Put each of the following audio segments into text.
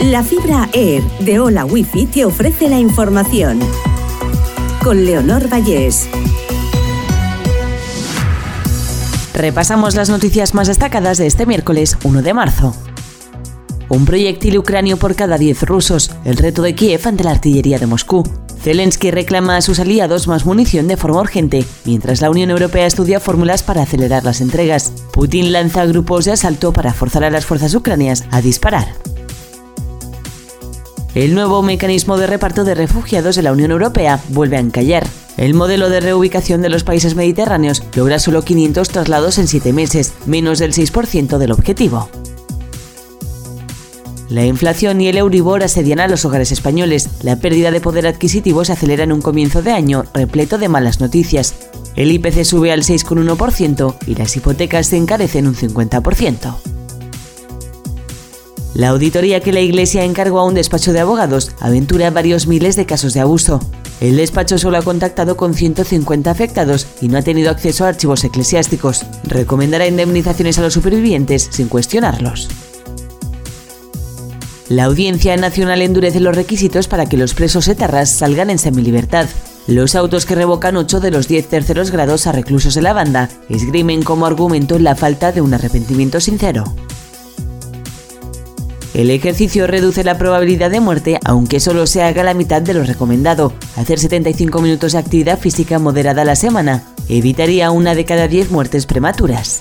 La fibra Air de Hola Wifi te ofrece la información. Con Leonor Vallés. Repasamos las noticias más destacadas de este miércoles 1 de marzo. Un proyectil ucranio por cada 10 rusos, el reto de Kiev ante la artillería de Moscú. Zelensky reclama a sus aliados más munición de forma urgente, mientras la Unión Europea estudia fórmulas para acelerar las entregas. Putin lanza grupos de asalto para forzar a las fuerzas ucranias a disparar. El nuevo mecanismo de reparto de refugiados de la Unión Europea vuelve a encallar. El modelo de reubicación de los países mediterráneos logra solo 500 traslados en 7 meses, menos del 6% del objetivo. La inflación y el Euribor asedian a los hogares españoles. La pérdida de poder adquisitivo se acelera en un comienzo de año repleto de malas noticias. El IPC sube al 6,1% y las hipotecas se encarecen un 50%. La auditoría que la Iglesia encargó a un despacho de abogados aventura varios miles de casos de abuso. El despacho solo ha contactado con 150 afectados y no ha tenido acceso a archivos eclesiásticos. Recomendará indemnizaciones a los supervivientes sin cuestionarlos. La Audiencia Nacional endurece los requisitos para que los presos etarras salgan en semilibertad. Los autos que revocan 8 de los 10 terceros grados a reclusos de la banda esgrimen como argumento la falta de un arrepentimiento sincero. El ejercicio reduce la probabilidad de muerte, aunque solo se haga la mitad de lo recomendado. Hacer 75 minutos de actividad física moderada a la semana evitaría una de cada 10 muertes prematuras.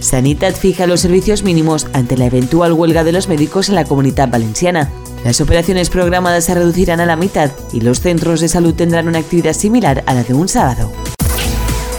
Sanitat fija los servicios mínimos ante la eventual huelga de los médicos en la comunidad valenciana. Las operaciones programadas se reducirán a la mitad y los centros de salud tendrán una actividad similar a la de un sábado.